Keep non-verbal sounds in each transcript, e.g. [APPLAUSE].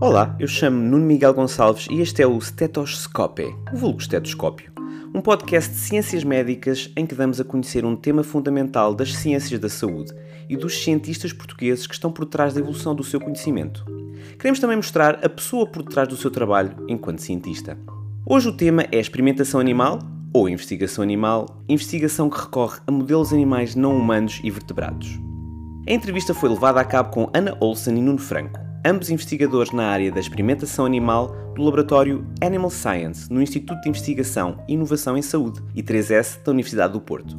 Olá, eu chamo-me Nuno Miguel Gonçalves e este é o Stetoscópio, o vulgo estetoscópio, um podcast de ciências médicas em que damos a conhecer um tema fundamental das ciências da saúde e dos cientistas portugueses que estão por trás da evolução do seu conhecimento. Queremos também mostrar a pessoa por trás do seu trabalho enquanto cientista. Hoje o tema é experimentação animal ou investigação animal, investigação que recorre a modelos animais não humanos e vertebrados. A entrevista foi levada a cabo com Ana Olsen e Nuno Franco, ambos investigadores na área da experimentação animal do laboratório Animal Science no Instituto de Investigação e Inovação em Saúde, I3S da Universidade do Porto.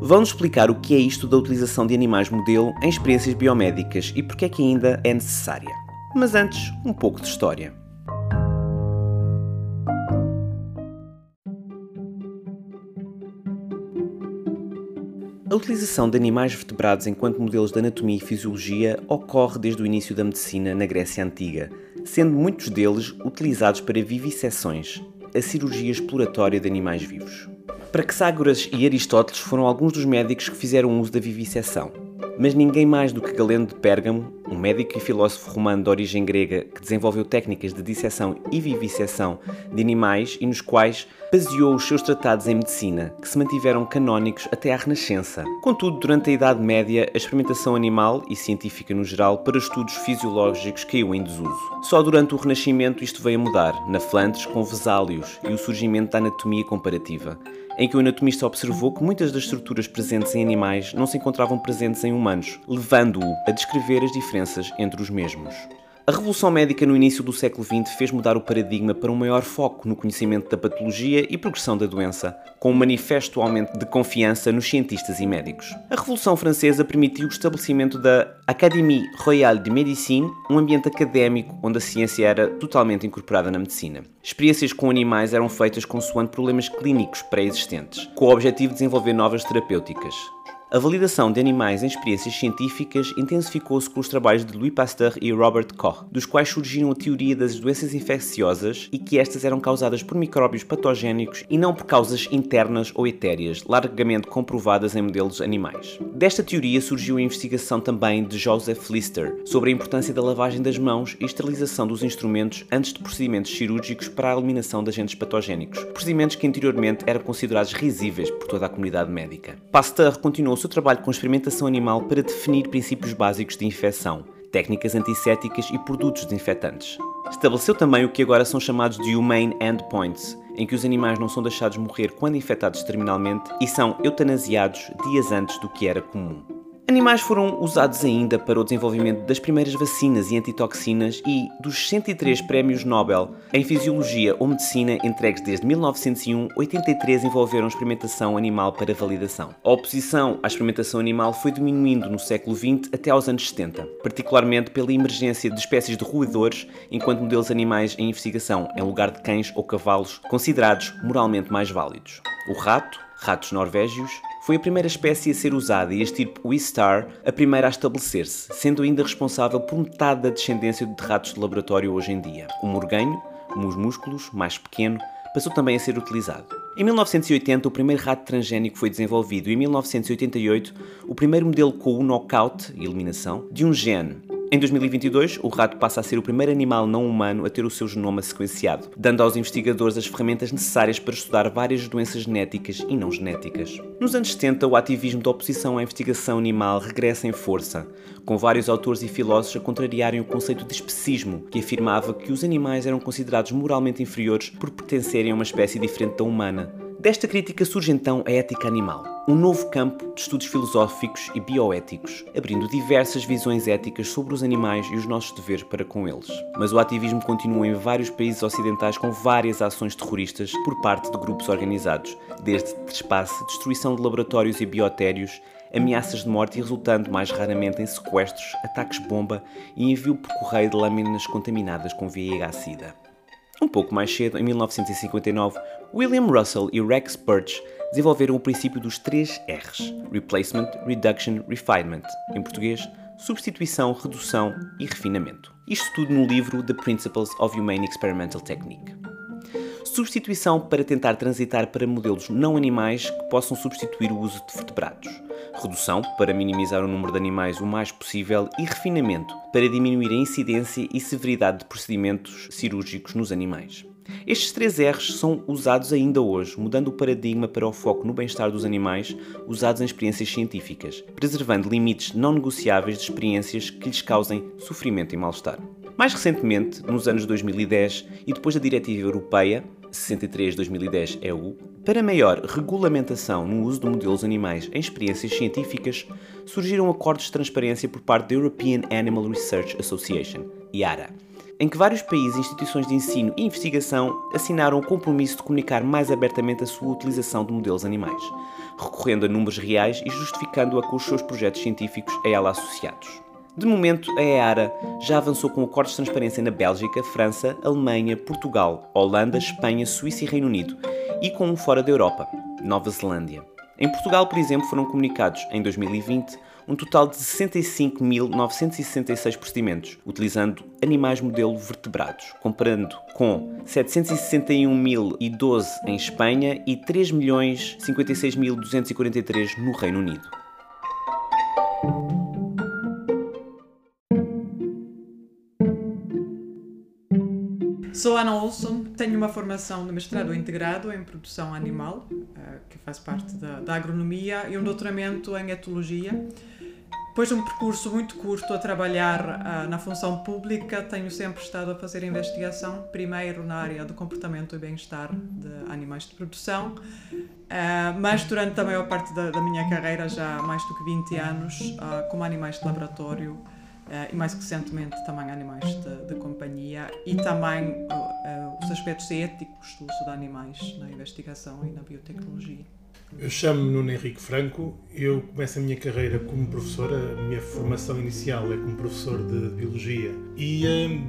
Vão-nos explicar o que é isto da utilização de animais modelo em experiências biomédicas e porque é que ainda é necessária. Mas antes, um pouco de história. A utilização de animais vertebrados enquanto modelos de anatomia e fisiologia ocorre desde o início da medicina na Grécia Antiga, sendo muitos deles utilizados para vivisseções, a cirurgia exploratória de animais vivos. Praxágoras e Aristóteles foram alguns dos médicos que fizeram uso da vivisseção, mas ninguém mais do que Galeno de Pérgamo, um médico e filósofo romano de origem grega que desenvolveu técnicas de disseção e vivisseção de animais e nos quais baseou os seus tratados em medicina, que se mantiveram canónicos até à Renascença. Contudo, durante a Idade Média, a experimentação animal e científica no geral para estudos fisiológicos caiu em desuso. Só durante o Renascimento isto veio a mudar, na Flandres com Vesálios e o surgimento da anatomia comparativa em que o anatomista observou que muitas das estruturas presentes em animais não se encontravam presentes em humanos, levando-o a descrever as diferenças entre os mesmos. A revolução médica no início do século XX fez mudar o paradigma para um maior foco no conhecimento da patologia e progressão da doença, com um manifesto aumento de confiança nos cientistas e médicos. A Revolução Francesa permitiu o estabelecimento da Académie Royale de Médecine, um ambiente académico onde a ciência era totalmente incorporada na medicina. Experiências com animais eram feitas consoante problemas clínicos pré-existentes, com o objetivo de desenvolver novas terapêuticas. A validação de animais em experiências científicas intensificou-se com os trabalhos de Louis Pasteur e Robert Koch, dos quais surgiram a teoria das doenças infecciosas e que estas eram causadas por micróbios patogénicos e não por causas internas ou etéreas, largamente comprovadas em modelos animais. Desta teoria surgiu a investigação também de Joseph Lister sobre a importância da lavagem das mãos e esterilização dos instrumentos antes de procedimentos cirúrgicos para a eliminação de agentes patogénicos, procedimentos que anteriormente eram considerados risíveis por toda a comunidade médica. Pasteur continuou seu trabalho com experimentação animal para definir princípios básicos de infecção, técnicas antisséticas e produtos desinfetantes. Estabeleceu também o que agora são chamados de Humane Endpoints, em que os animais não são deixados morrer quando infectados terminalmente e são eutanasiados dias antes do que era comum. Animais foram usados ainda para o desenvolvimento das primeiras vacinas e antitoxinas e dos 103 prémios Nobel em Fisiologia ou Medicina entregues desde 1901, 83 envolveram experimentação animal para validação. A oposição à experimentação animal foi diminuindo no século XX até aos anos 70, particularmente pela emergência de espécies de roedores enquanto modelos animais em investigação, em lugar de cães ou cavalos considerados moralmente mais válidos. O rato, ratos norvégios, foi a primeira espécie a ser usada e a estirpe Wistar a primeira a estabelecer-se, sendo ainda responsável por metade da descendência de ratos de laboratório hoje em dia. O morganho, mus músculos, mais pequeno, passou também a ser utilizado. Em 1980, o primeiro rato transgénico foi desenvolvido e em 1988, o primeiro modelo com o knockout, eliminação, de um gene, em 2022, o rato passa a ser o primeiro animal não humano a ter o seu genoma sequenciado, dando aos investigadores as ferramentas necessárias para estudar várias doenças genéticas e não genéticas. Nos anos 70, o ativismo da oposição à investigação animal regressa em força, com vários autores e filósofos a contrariarem o conceito de especismo, que afirmava que os animais eram considerados moralmente inferiores por pertencerem a uma espécie diferente da humana. Desta crítica surge então a ética animal um novo campo de estudos filosóficos e bioéticos, abrindo diversas visões éticas sobre os animais e os nossos deveres para com eles. Mas o ativismo continua em vários países ocidentais com várias ações terroristas por parte de grupos organizados, desde trespasse, destruição de laboratórios e biotérios, ameaças de morte e resultando mais raramente em sequestros, ataques bomba e envio por correio de lâminas contaminadas com VIH-Sida. Um pouco mais cedo, em 1959, William Russell e Rex Birch desenvolveram o princípio dos três R's: Replacement, Reduction, Refinement. Em português, substituição, redução e refinamento. Isto tudo no livro The Principles of Humane Experimental Technique. Substituição para tentar transitar para modelos não animais que possam substituir o uso de vertebrados, redução para minimizar o número de animais o mais possível e refinamento para diminuir a incidência e severidade de procedimentos cirúrgicos nos animais. Estes três R's são usados ainda hoje, mudando o paradigma para o foco no bem-estar dos animais usados em experiências científicas, preservando limites não negociáveis de experiências que lhes causem sofrimento e mal-estar. Mais recentemente, nos anos 2010 e depois da Diretiva Europeia 63-2010-EU, para maior regulamentação no uso de modelos animais em experiências científicas, surgiram acordos de transparência por parte da European Animal Research Association, IARA, em que vários países e instituições de ensino e investigação assinaram o compromisso de comunicar mais abertamente a sua utilização de modelos animais, recorrendo a números reais e justificando-a com os seus projetos científicos a ela associados. De momento, a EARA já avançou com acordos de transparência na Bélgica, França, Alemanha, Portugal, Holanda, Espanha, Suíça e Reino Unido, e com um fora da Europa, Nova Zelândia. Em Portugal, por exemplo, foram comunicados, em 2020, um total de 65.966 procedimentos, utilizando animais modelo vertebrados, comparando com 761.012 em Espanha e 3.056.243 no Reino Unido. Sou Ana Olson, tenho uma formação de mestrado integrado em produção animal, eh, que faz parte da, da agronomia, e um doutoramento em etologia. Depois de um percurso muito curto a trabalhar uh, na função pública, tenho sempre estado a fazer investigação, primeiro na área do comportamento e bem-estar de animais de produção, uh, mas durante a maior parte da, da, minha carreira, já mais do que 20 anos, uh, como animais de laboratório e mais recentemente também animais de, de companhia e também os aspectos éticos do uso de animais na investigação e na biotecnologia. Eu chamo-me Nuno Henrique Franco, eu começo a minha carreira como professor, a minha formação inicial é como professor de Biologia. E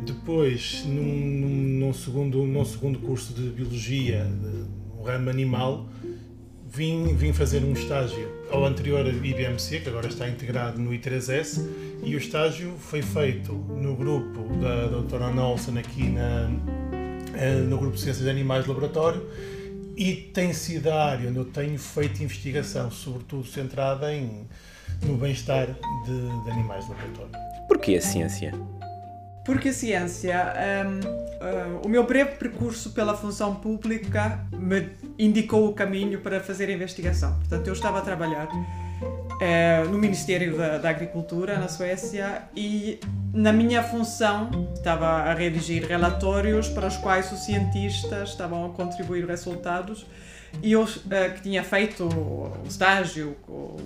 depois, num, num, num, segundo, num segundo curso de Biologia, no ramo animal, vim, vim fazer um estágio ao anterior IBMC, que agora está integrado no I3S, e o estágio foi feito no grupo da doutora Ana Olsen aqui na, eh, no grupo de Ciências de Animais Laboratório, e tem sido a área onde eu tenho feito investigação, sobretudo centrada em, no bem-estar de, de, animais de laboratório. Porquê a ciência? Porque a ciência, um, uh, o meu breve percurso pela função pública me indicou o caminho para fazer investigação. Portanto, eu estava a trabalhar uh, no Ministério da, da Agricultura, na Suécia, e na minha função, estava a redigir relatórios para os quais os cientistas estavam a contribuir resultados e eu, uh, que tinha feito o estágio, o,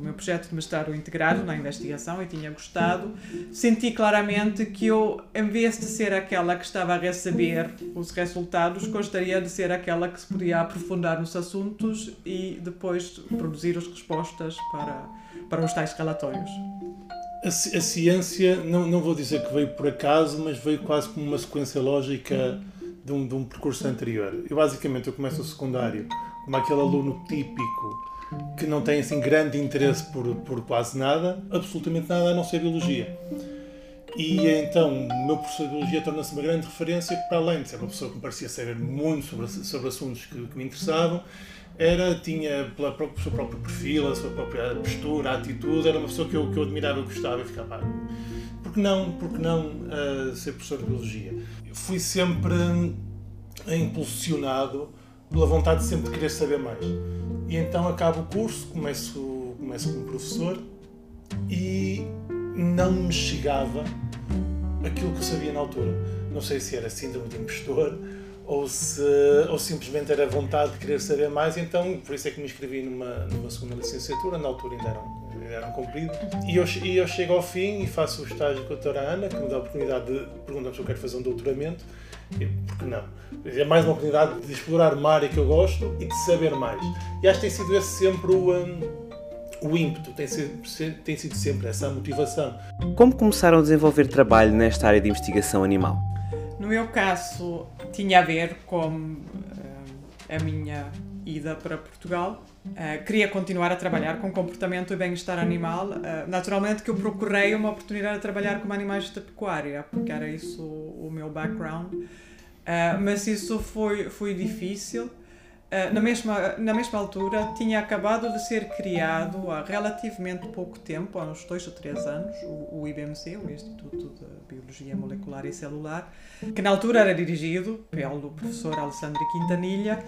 meu projeto de mestrado integrado na investigação e tinha gostado, senti claramente que eu, em vez de ser aquela que estava a receber os resultados, gostaria de ser aquela que se podia aprofundar nos assuntos e depois produzir as respostas para, para os tais relatórios. A, a, ciência, não, não vou dizer que veio por acaso, mas veio quase como uma sequência lógica de um, de um percurso anterior. Eu basicamente eu começo o secundário como aquele aluno típico que não tem assim grande interesse por, por quase nada, absolutamente nada a não ser biologia. E então o meu professor de biologia torna-se uma grande referência, para além de ser uma pessoa que me parecia saber muito sobre, sobre assuntos que, que me interessavam, era, tinha pela, pelo seu próprio perfil, a sua própria postura, a atitude, era uma pessoa que eu, que eu admirava e gostava e ficava, pá, por que não, por que não uh, ser professor de Biologia? Eu fui sempre impulsionado pela vontade de sempre de querer saber mais. E então acabo o curso, começo, começo como professor e não me chegava aquilo que eu sabia na altura. Não sei se era síndrome de impostor, ou, se, ou simplesmente era vontade de querer saber mais, então por isso é que me inscrevi numa, numa segunda licenciatura, na altura ainda eram, eram cumpridos. E eu, e eu chego ao fim e faço o estágio com a doutora Ana, que me dá a oportunidade de perguntar se eu quero fazer um doutoramento. Porque não? É mais uma oportunidade de explorar uma área que eu gosto e de saber mais. E acho que tem sido esse sempre o. Um, o ímpeto tem sido, tem sido sempre essa motivação. Como começaram a desenvolver trabalho nesta área de investigação animal? No meu caso, tinha a ver com uh, a minha ida para Portugal. Uh, queria continuar a trabalhar com comportamento e bem-estar animal. Uh, naturalmente que eu procurei uma oportunidade de trabalhar com animais de pecuária, porque era isso o, o meu background. Uh, mas isso foi, foi difícil. Na, mesma, na mesma altura, tinha acabado de ser criado há relativamente pouco tempo, há uns dois ou três anos, o, o IBMC, o Instituto de Biologia Molecular e Celular, que na altura era dirigido pelo professor Alessandro Quintanilha,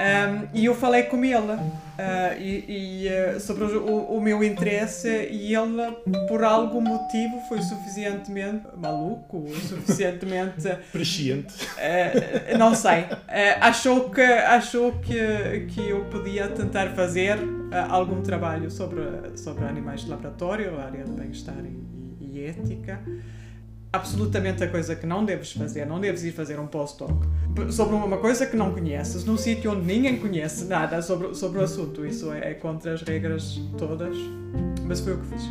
um, e eu falei com ele uh, e, e uh, sobre o, o, meu interesse e ele, por algum motivo, foi suficientemente maluco, suficientemente... [LAUGHS] Presciente. Uh, não sei. achou que, achou que, que eu podia tentar fazer algum trabalho sobre, sobre animais de laboratório, área de bem-estar e, e ética absolutamente a coisa que não deves fazer. Não deves ir fazer um post-doc sobre uma coisa que não conheces, num sítio onde ninguém conhece nada sobre, sobre o assunto. Isso é, é contra as regras todas, mas foi o que fiz.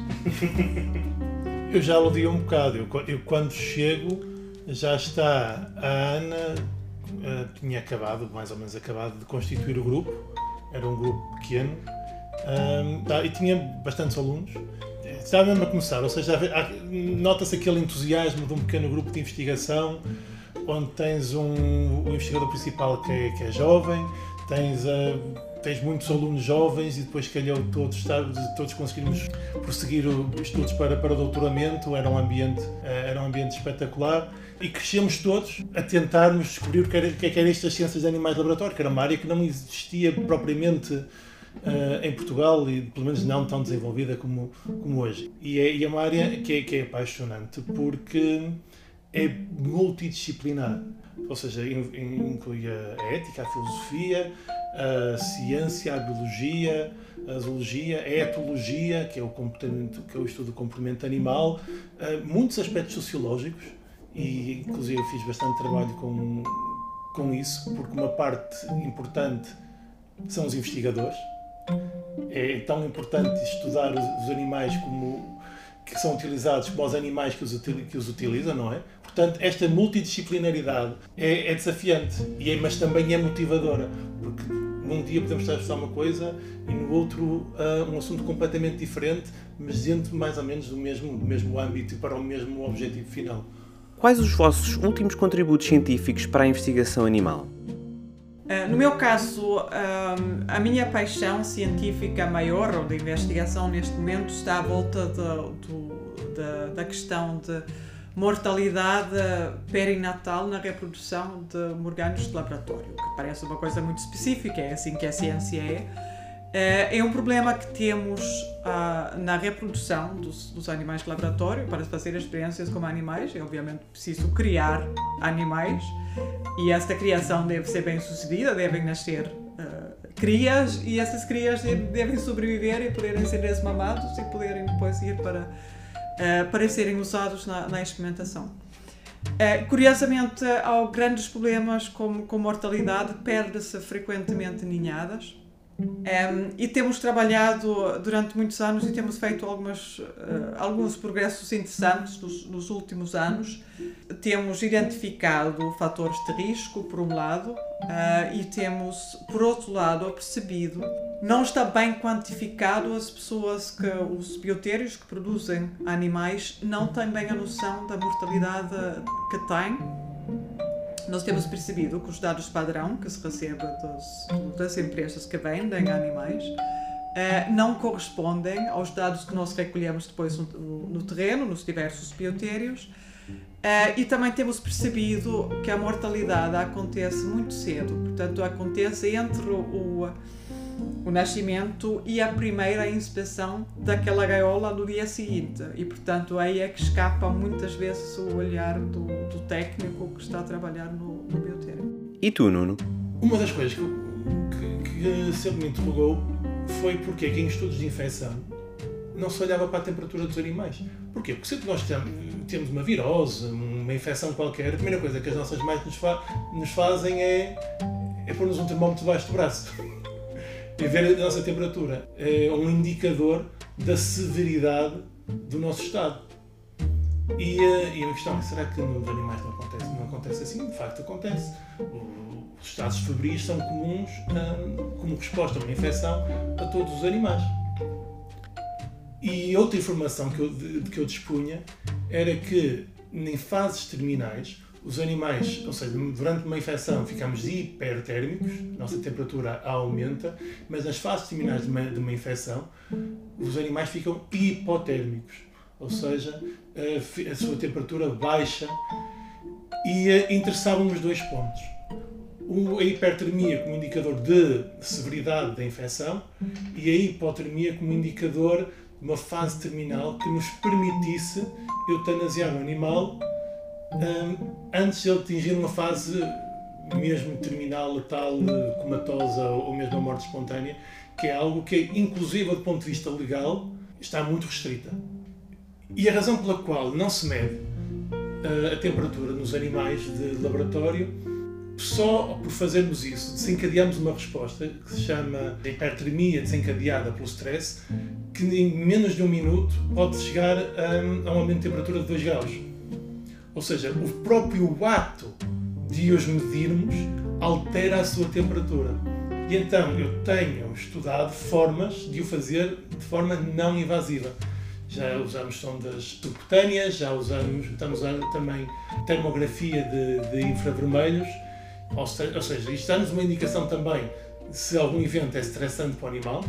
[LAUGHS] eu já aludi um bocado. Eu, eu, quando chego, já está a Ana, uh, tinha acabado, mais ou menos acabado, de constituir o grupo. Era um grupo pequeno. Um, tá, e tinha bastantes alunos está mesmo a começar, ou seja, nota-se aquele entusiasmo de um pequeno grupo de investigação onde tens um, o investigador principal que é, que é jovem, tens, uh, tens muitos alunos jovens e depois calhou todos, todos conseguirmos prosseguir os estudos para, para doutoramento, era um, ambiente, uh, era um ambiente espetacular e crescemos todos a tentarmos descobrir o que era, o que era estas ciências de animais de laboratório, que era uma área que não existia propriamente uh, em Portugal e pelo menos não tão desenvolvida como, como hoje. E é, e é uma área que é, que é apaixonante porque é multidisciplinar, ou seja, inclui a ética, a filosofia, a ciência, a biologia, a zoologia, a etologia, que é o comportamento, que é o estudo do comportamento animal, uh, muitos aspectos sociológicos e inclusive eu fiz bastante trabalho com com isso, porque uma parte importante são os investigadores, é tão importante estudar os, animais como que são utilizados como os animais que os, que os utilizam, não é? Portanto, esta multidisciplinaridade é, é desafiante, e é, mas também é motivadora, porque num dia podemos estar a estudar uma coisa e no outro uh, um assunto completamente diferente, mas dentro mais ou menos do mesmo, do mesmo âmbito e para o mesmo objetivo final. Quais os vossos últimos contributos científicos para a investigação animal? Uh, no meu caso, uh, a minha paixão científica maior ou de investigação neste momento está à volta de, de, da questão de mortalidade perinatal na reprodução de morganos de laboratório, que parece uma coisa muito específica, é assim que a ciência é. Uh, é um problema que temos na reprodução dos, dos, animais de laboratório para fazer experiências com animais. É obviamente preciso criar animais e esta criação deve ser bem sucedida, devem nascer uh, crias e essas crias devem sobreviver e poderem ser desmamados e poderem depois ir para, uh, para serem usados na, na experimentação. Uh, curiosamente, há grandes problemas como com mortalidade, perde-se frequentemente ninhadas um, e temos trabalhado durante muitos anos e temos feito algumas, uh, alguns progressos interessantes nos, nos, últimos anos. Temos identificado fatores de risco, por um lado, uh, e temos, por outro lado, percebido, não está bem quantificado as pessoas que, os biotérios que produzem animais, não têm bem a noção da mortalidade que têm nós temos percebido que os dados padrão que se recebe das, das empresas que vendem animais uh, não correspondem aos dados que nós recolhemos depois no, no terreno, nos diversos biotérios. Uh, e também temos percebido que a mortalidade acontece muito cedo, portanto, acontece entre o, o nascimento e a primeira inspeção daquela gaiola no dia seguinte. E, portanto, aí é que escapa muitas vezes o olhar do, do técnico que está a trabalhar no, no biotério. E tu, Nuno? Uma das coisas que, que, que sempre me interrogou foi porque que em estudos de infecção não se olhava para a temperatura dos animais. Porquê? Porque se nós temos uma virose, uma infecção qualquer, a primeira coisa que as nossas mães nos, fa nos fazem é, é pôr-nos um termómetro debaixo do braço e ver a nossa temperatura. É um indicador da severidade do nosso estado. E, eh, e a questão é, será que nos animais não acontece? Não acontece assim? De facto acontece. Os estados febris são comuns um, como resposta a uma infecção a todos os animais. E outra informação que eu, de que eu dispunha era que em fases terminais os animais, ou seja, durante uma infecção ficamos hipertérmicos, nossa temperatura aumenta, mas nas fases terminais de uma, de uma infecção, os animais ficam hipotérmicos, ou seja, a, a sua temperatura baixa e uh, interessavam os dois pontos. O, a hipertermia como indicador de severidade da infecção e a hipotermia como indicador de uma fase terminal que nos permitisse eutanasiar o animal um, antes de ele atingir uma fase mesmo terminal, letal, comatosa ou mesmo a morte espontânea, que é algo que, inclusive do ponto de vista legal, está muito restrita. E a razão pela qual não se mede uh, a temperatura nos animais de laboratório, só por fazermos isso, desencadeamos uma resposta que se chama hipertermia desencadeada pelo stress, que em menos de um minuto pode chegar a, a um aumento de temperatura de 2 graus. Ou seja, o próprio ato de os medirmos altera a sua temperatura. E então eu tenho estudado formas de o fazer de forma não invasiva. Já usamos sondas subcutâneas, já usamos, estamos a usar também termografia de, de infravermelhos, ou ou seja, isto dá-nos uma indicação também se algum evento é estressante para o animal,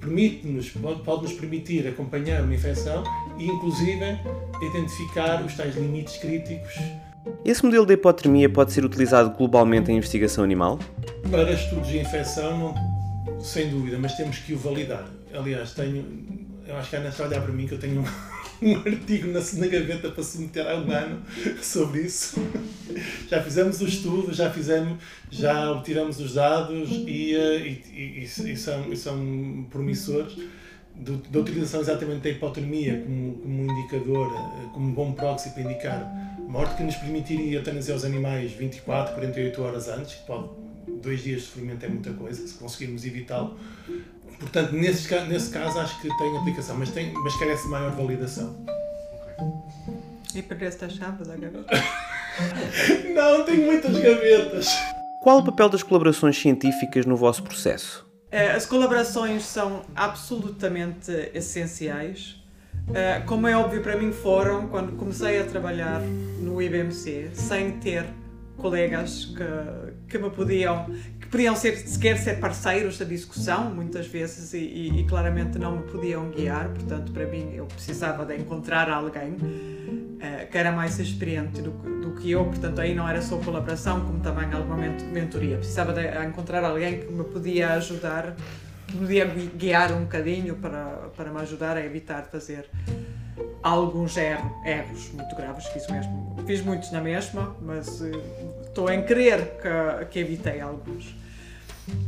permite-nos, pode-nos permitir acompanhar uma infecção e, inclusive, identificar os tais limites críticos. Esse modelo de hipotermia pode ser utilizado globalmente em investigação animal? Para estudos de infecção, não, sem dúvida, mas temos que o validar. Aliás, tenho, eu acho que a Ana está a olhar para mim que eu tenho [LAUGHS] um artigo na, na gaveta para submeter há um ano sobre isso. [LAUGHS] Já fizemos o estudo, já fizemos, já obtivemos os dados e, eh, e, e, e são, são promissores da utilização exatamente da hipotermia como, como indicador, eh, como bom proxy para indicar morte, que nos permitiria eutanasiar os animais 24, 48 horas antes, que pode, dois dias de sofrimento é muita coisa, se conseguirmos evitá-lo. Portanto, nesse, nesse caso acho que tem aplicação, mas, tem, mas carece de maior validação. E perdeste a chave da gaveta? [LAUGHS] Não, tenho muitas gavetas. Qual o papel das colaborações científicas no vosso processo? Eh, as colaborações são absolutamente essenciais. Eh, como é óbvio para mim foram quando comecei a trabalhar no IBMC, sem ter colegas que, que me podiam que podiam ser sequer ser parceiros da discussão muitas vezes e, e, e, claramente não me podiam guiar portanto para mim eu precisava de encontrar alguém uh, que era mais experiente do, do, que eu portanto aí não era só colaboração como também alguma mentoria. Precisava de encontrar alguém que me podia ajudar podia guiar um bocadinho para para me ajudar a evitar fazer alguns erros, erros muito graves, fiz, mesmo, fiz muitos na mesma, mas uh, estou em crer que, que evitei alguns.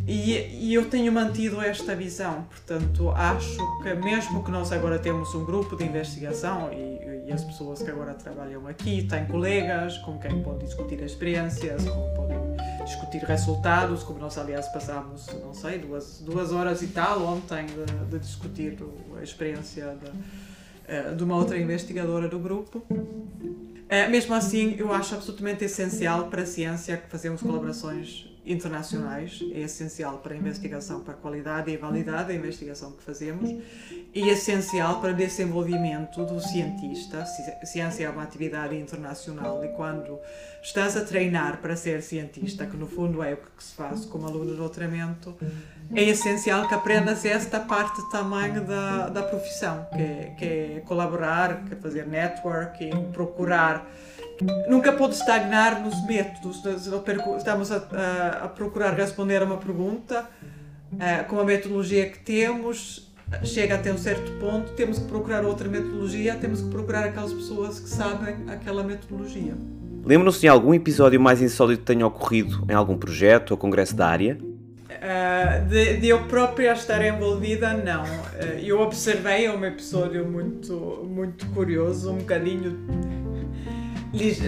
E, e, eu tenho mantido esta visão, portanto, acho que mesmo que nós agora temos um grupo de investigação e, e as pessoas que agora trabalham aqui têm colegas com quem podem discutir experiências, com podem discutir resultados, como nós, aliás, passámos, não sei, duas, duas horas e tal ontem de, de discutir a experiência eh, de uma outra investigadora do grupo. Eh, mesmo assim, eu acho absolutamente essencial para a ciência que fazemos colaborações internacionais, é essencial para a investigação, para a qualidade e validade da investigação que fazemos e é essencial para o desenvolvimento do cientista. Ciência é uma atividade internacional e quando estás a treinar para ser cientista, que no fundo é o que se faz como aluno de doutoramento, é essencial que aprendas esta parte também da, da profissão, que é, que é colaborar, que é fazer networking, procurar nunca pode estagnar nos métodos. Estamos a, a, a procurar responder a uma pergunta uh, com a metodologia que temos, chega até um certo ponto, temos que procurar outra metodologia, temos que procurar aquelas pessoas que sabem aquela metodologia. Lembram-se de algum episódio mais insólito que tenha ocorrido em algum projeto ou congresso da área? Uh, de, de, eu própria estar envolvida, não. Uh, eu observei um episódio muito, muito curioso, um bocadinho.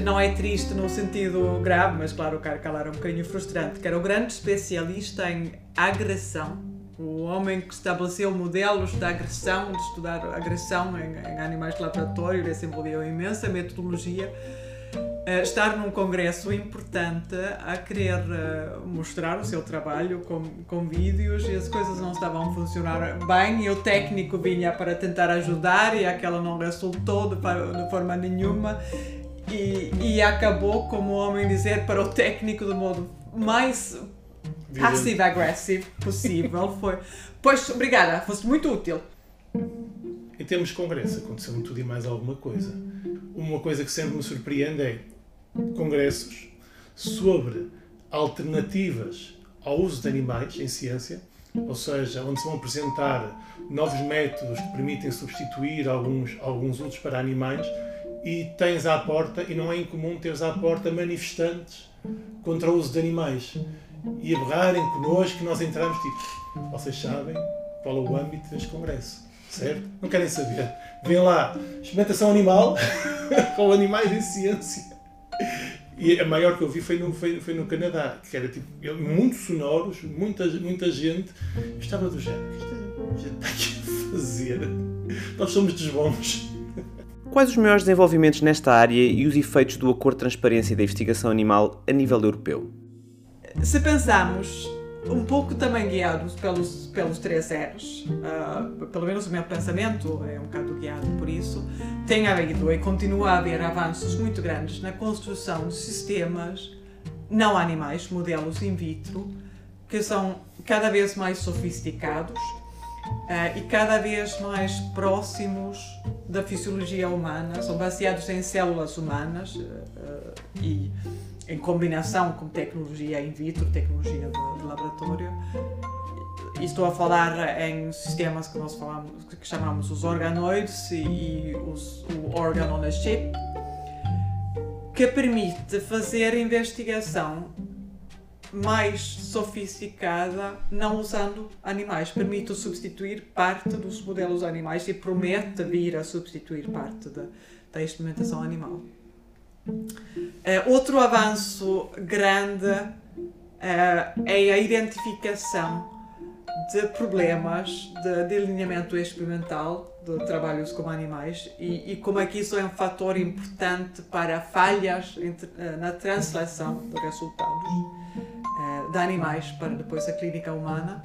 Não é triste no sentido grave, mas claro, o cara era um bocadinho frustrante, que era o grande especialista em agressão o homem que estabeleceu modelos de agressão, de estudar agressão em, em animais de laboratório, desenvolveu imensa metodologia. Uh, estar num congresso importante a querer uh, mostrar o seu trabalho com, com vídeos e as coisas não estavam a funcionar bem e o técnico vinha para tentar ajudar e aquela não resultou de, de forma nenhuma e, e acabou, como o homem dizer, para o técnico do modo mais passive-aggressive possível. Foi, pois, obrigada, foste muito útil. Em termos de congresso, aconteceu tudo e mais alguma coisa. Uma coisa que sempre me surpreende é congressos sobre alternativas ao uso de animais em ciência, ou seja, onde se vão apresentar novos métodos que permitem substituir alguns, alguns usos para animais e tens à porta, e não é incomum teres à porta manifestantes contra o uso de animais e a berrarem connosco que nós entramos tipo, vocês sabem qual é o âmbito deste congresso, certo? Não querem saber. Vem lá, experimentação animal [LAUGHS] com animais em ciência. E a maior que eu vi foi no, foi, foi no Canadá, que era tipo, muito sonoros, muita, muita gente. Eu estava do género, o que gente está aqui a fazer? Nós somos dos bons. Quais os maiores desenvolvimentos nesta área e os efeitos do Acordo de Transparência da Investigação Animal a nível europeu? Se pensarmos um pouco também guiados pelos, pelos três R's, uh, pelo menos o meu pensamento é um bocado guiado por isso, tem havido e continua a haver avanços muito grandes na construção de sistemas não animais, modelos in vitro, que são cada vez mais sofisticados uh, e cada vez mais próximos da fisiologia humana, são baseados em células humanas uh, e em combinação com tecnologia in vitro, tecnologia de, de laboratório. E estou a falar em sistemas que nós falamos, que chamamos os organoides e, e os, o organ on a chip, que permite fazer investigação mais sofisticada não usando animais. Permite substituir parte dos modelos animais e promete vir a substituir parte da, da experimentação animal. Uh, outro avanço grande uh, é a identificação de problemas de delineamento experimental de trabalhos com animais e, e como é que isso é um fator importante para falhas entre, uh, na translação de resultados de animais para depois a clínica humana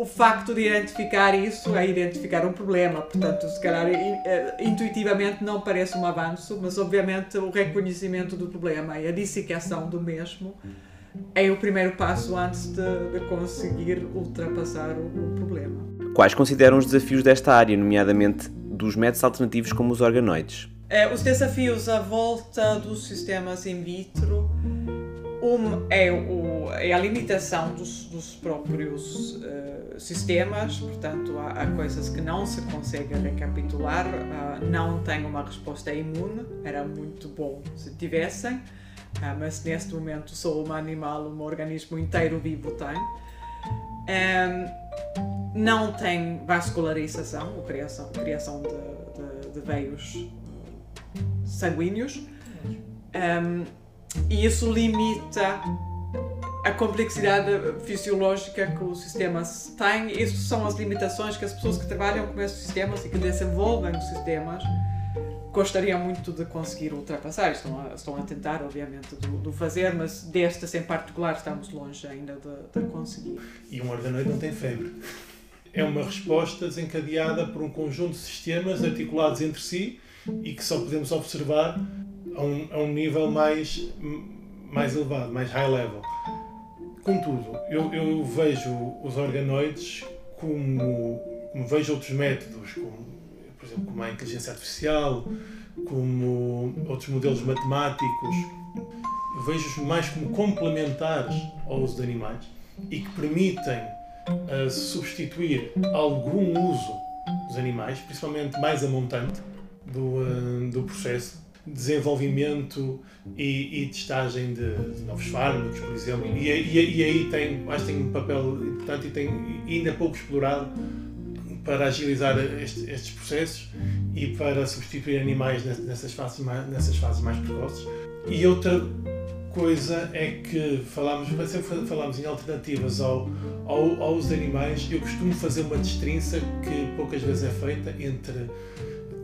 o facto de identificar isso é identificar um problema. Portanto, se calhar eh, intuitivamente não parece um avanço, mas obviamente o reconhecimento do problema e a dissecação do mesmo é o primeiro passo antes de, de conseguir ultrapassar o, o, problema. Quais consideram os desafios desta área, nomeadamente dos métodos alternativos como os organoides? É, os desafios à volta dos sistemas in vitro um é, o, é a limitação dos, dos próprios uh, sistemas, portanto, há, há, coisas que não se consegue recapitular, uh, não tem uma resposta imune, era muito bom se tivessem, uh, mas neste momento só um animal, um organismo inteiro vivo tem. Um, não tem vascularização, ou criação, criação de, de, de veios sanguíneos. Um, e isso limita a complexidade fisiológica que o sistema tem. Isso são as limitações que as pessoas que trabalham com esses sistemas e que desenvolvem os sistemas gostariam muito de conseguir ultrapassar. Estão a, estão a tentar, obviamente, de, de fazer, mas destas em particular estamos longe ainda de, de conseguir. E um organoide não tem febre. É uma resposta desencadeada por um conjunto de sistemas articulados entre si e que só podemos observar a um, a um nível mais, mais elevado, mais high level. Contudo, eu, eu vejo os organoides como, como vejo outros métodos, como, por exemplo, como a inteligência artificial, como outros modelos matemáticos. Vejo-os mais como complementares ao uso de animais e que permitem uh, substituir algum uso dos animais, principalmente mais a montante do, uh, do processo, desenvolvimento e, e testagem de, de, novos fármacos, por exemplo. E, e, e, aí tem, acho que tem um papel importante e tem ainda pouco explorado para agilizar este, estes processos e para substituir animais nessas fases, mais, nessas fases mais precoces. E outra coisa é que falamos, sempre falamos em alternativas ao, ao, ao uso de animais. Eu costumo fazer uma distinção que poucas vezes é feita entre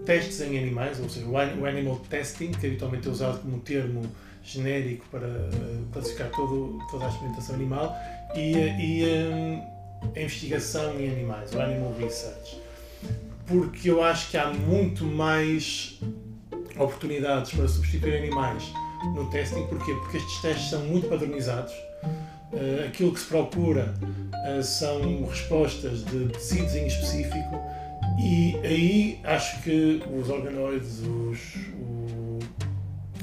testes em animais, ou seja, o animal testing, que habitualmente é usado como termo genérico para uh, classificar todo, toda a experimentação animal, e, e um, a investigação em animais, o animal research. Porque eu acho que há muito mais oportunidades para substituir animais no testing. Porquê? Porque estes testes são muito padronizados. Aquilo que se procura são respostas de tecidos em específico e aí acho que os organoides, os, o,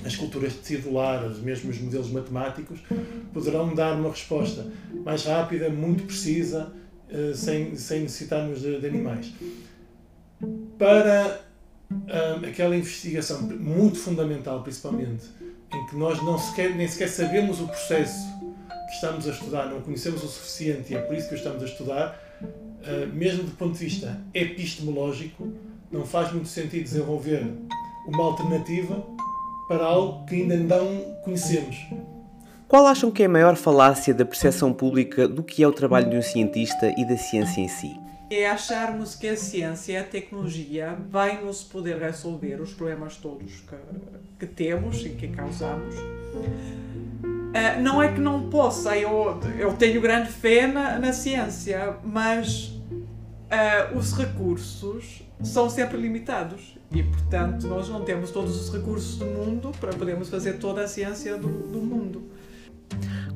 as culturas tecidular, mesmo os modelos matemáticos, poderão dar uma resposta mais rápida, muito precisa, uh, sem, sem necessitarmos de, de animais. Para aquela investigação muito fundamental, principalmente, em que nós não sequer, nem sequer sabemos o processo que estamos a estudar, não conhecemos o suficiente e é por isso que o estamos a estudar, mesmo do ponto de vista epistemológico, não faz muito sentido desenvolver uma alternativa para algo que ainda não conhecemos. Qual acham que é a maior falácia da percepção pública do que é o trabalho de um cientista e da ciência em si? é acharmos que a ciência e a tecnologia vai nos poder resolver os problemas todos que, que temos e que causamos. Uh, não é que não possa, eu, eu tenho grande fé na, na ciência, mas uh, os recursos são sempre limitados e, portanto, nós não temos todos os recursos do mundo para podermos fazer toda a ciência do, do mundo.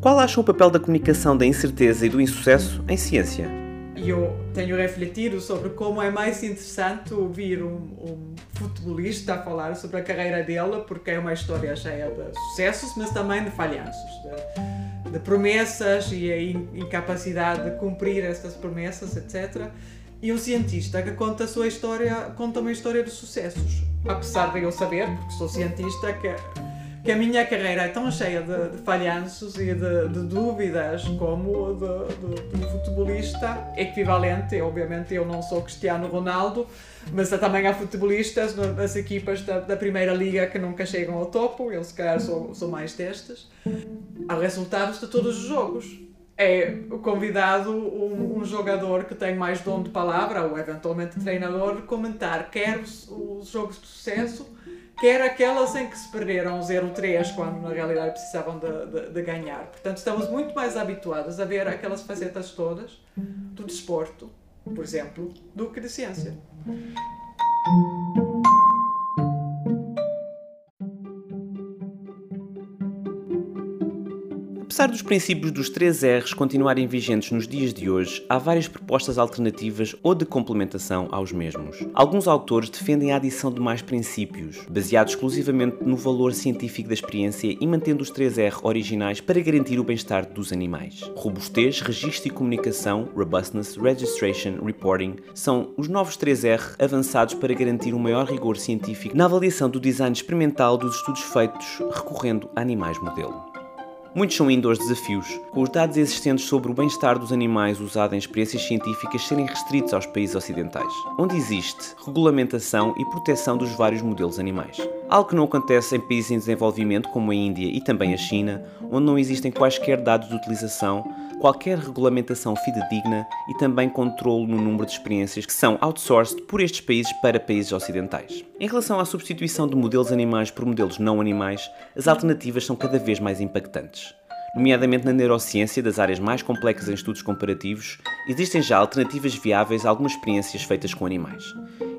Qual acham o papel da comunicação da incerteza e do insucesso em ciência? E eu tenho refletido sobre como é mais interessante ouvir um, um futebolista a falar sobre a carreira dele, porque é uma história cheia de sucessos, mas também de falhanços, de, de promessas e a incapacidade de cumprir essas promessas, etc. E um cientista que conta a sua história, conta uma história de sucessos. Apesar de eu saber, porque sou cientista, que que a minha carreira é tão cheia de, de falhanços e de, de, dúvidas como de, de, um futebolista equivalente. Obviamente, eu não sou Cristiano Ronaldo, mas também há futebolistas nas equipas da, da Primeira Liga que nunca chegam ao topo. Eu, se calhar, sou, sou mais destas. Há resultados de todos os jogos é convidado um, um, jogador que tem mais dom de palavra, ou eventualmente treinador, comentar quer os, os jogos de sucesso quer aquelas em que se perderam 0-3 quando na realidade precisavam de, de, de, ganhar. Portanto, estamos muito mais habituados a ver aquelas facetas todas do desporto, por exemplo, do que de ciência. Apesar dos princípios dos 3 R's continuarem vigentes nos dias de hoje, há várias propostas alternativas ou de complementação aos mesmos. Alguns autores defendem a adição de mais princípios, baseados exclusivamente no valor científico da experiência e mantendo os 3 R originais para garantir o bem-estar dos animais. Robustez, registro e comunicação, robustness, registration, reporting, são os novos 3 R avançados para garantir um maior rigor científico na avaliação do design experimental dos estudos feitos recorrendo a animais modelo. Muitos são ainda os desafios, com os dados existentes sobre o bem-estar dos animais usados em experiências científicas serem restritos aos países ocidentais, onde existe regulamentação e proteção dos vários modelos animais. Algo que não acontece em países em desenvolvimento como a Índia e também a China, onde não existem quaisquer dados de utilização, qualquer regulamentação fidedigna e também controle no número de experiências que são outsourced por estes países para países ocidentais. Em relação à substituição de modelos animais por modelos não animais, as alternativas são cada vez mais impactantes. Nomeadamente na neurociência, das áreas mais complexas em estudos comparativos, existem já alternativas viáveis a algumas experiências feitas com animais.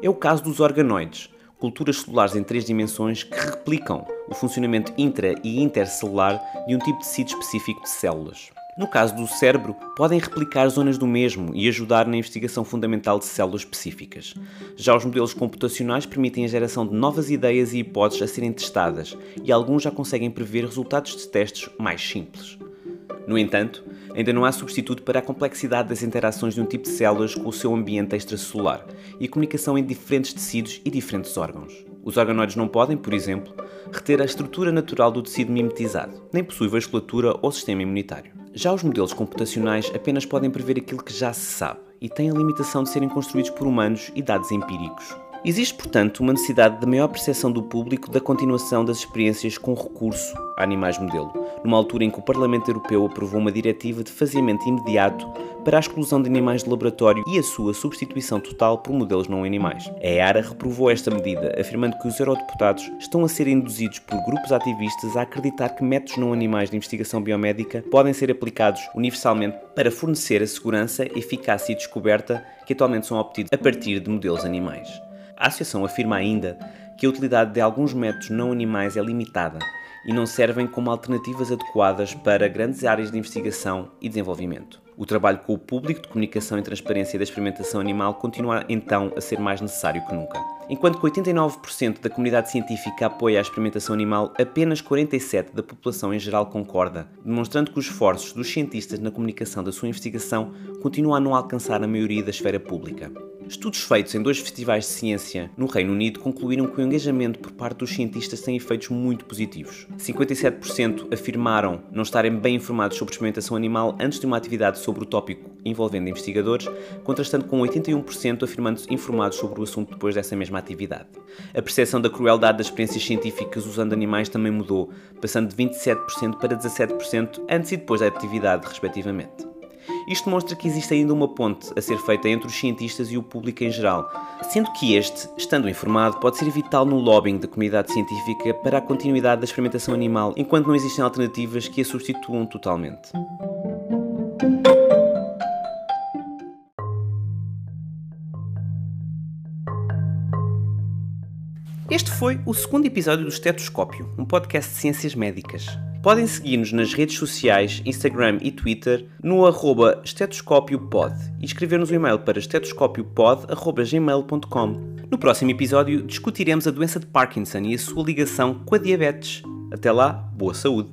É o caso dos organoides, culturas celulares em três dimensões que replicam o funcionamento intra e intercelular de um tipo de tecido específico de células. No caso do cérebro, podem replicar zonas do mesmo e ajudar na investigação fundamental de células específicas. Já os modelos computacionais permitem a geração de novas ideias e hipóteses a serem testadas, e alguns já conseguem prever resultados de testes mais simples. No entanto, ainda não há substituto para a complexidade das interações de um tipo de células com o seu ambiente extracelular e a comunicação em diferentes tecidos e diferentes órgãos. Os organoides não podem, por exemplo, reter a estrutura natural do tecido mimetizado, nem possuem vasculatura ou sistema imunitário. Já os modelos computacionais apenas podem prever aquilo que já se sabe e têm a limitação de serem construídos por humanos e dados empíricos. Existe, portanto, uma necessidade de maior percepção do público da continuação das experiências com recurso a animais modelo, numa altura em que o Parlamento Europeu aprovou uma diretiva de faziamento imediato para a exclusão de animais de laboratório e a sua substituição total por modelos não animais. A EARA reprovou esta medida, afirmando que os eurodeputados estão a ser induzidos por grupos ativistas a acreditar que métodos não animais de investigação biomédica podem ser aplicados universalmente para fornecer a segurança, eficácia e descoberta que atualmente são obtidos a partir de modelos animais. A associação afirma ainda que a utilidade de alguns métodos não animais é limitada e não servem como alternativas adequadas para grandes áreas de investigação e desenvolvimento. O trabalho com o público de comunicação e transparência da experimentação animal continua então a ser mais necessário que nunca. Enquanto que 89% da comunidade científica apoia a experimentação animal, apenas 47% da população em geral concorda, demonstrando que os esforços dos cientistas na comunicação da sua investigação continuam a não alcançar a maioria da esfera pública. Estudos feitos em dois festivais de ciência no Reino Unido concluíram que o engajamento por parte dos cientistas tem efeitos muito positivos. 57% afirmaram não estarem bem informados sobre experimentação animal antes de uma atividade sobre o tópico envolvendo investigadores, contrastando com 81% afirmando-se informados sobre o assunto depois dessa mesma atividade. A percepção da crueldade das experiências científicas usando animais também mudou, passando de 27% para 17% antes e depois da atividade, respectivamente. Isto mostra que existe ainda uma ponte a ser feita entre os cientistas e o público em geral, sendo que este, estando informado, pode ser vital no lobbying da comunidade científica para a continuidade da experimentação animal, enquanto não existem alternativas que a substituam totalmente. Este foi o segundo episódio do Estetoscópio, um podcast de ciências médicas. Podem seguir-nos nas redes sociais, Instagram e Twitter no arroba estetoscópiopod e escrever-nos um e-mail para estetoscópiopod.gmail.com. No próximo episódio discutiremos a doença de Parkinson e a sua ligação com a diabetes. Até lá, boa saúde!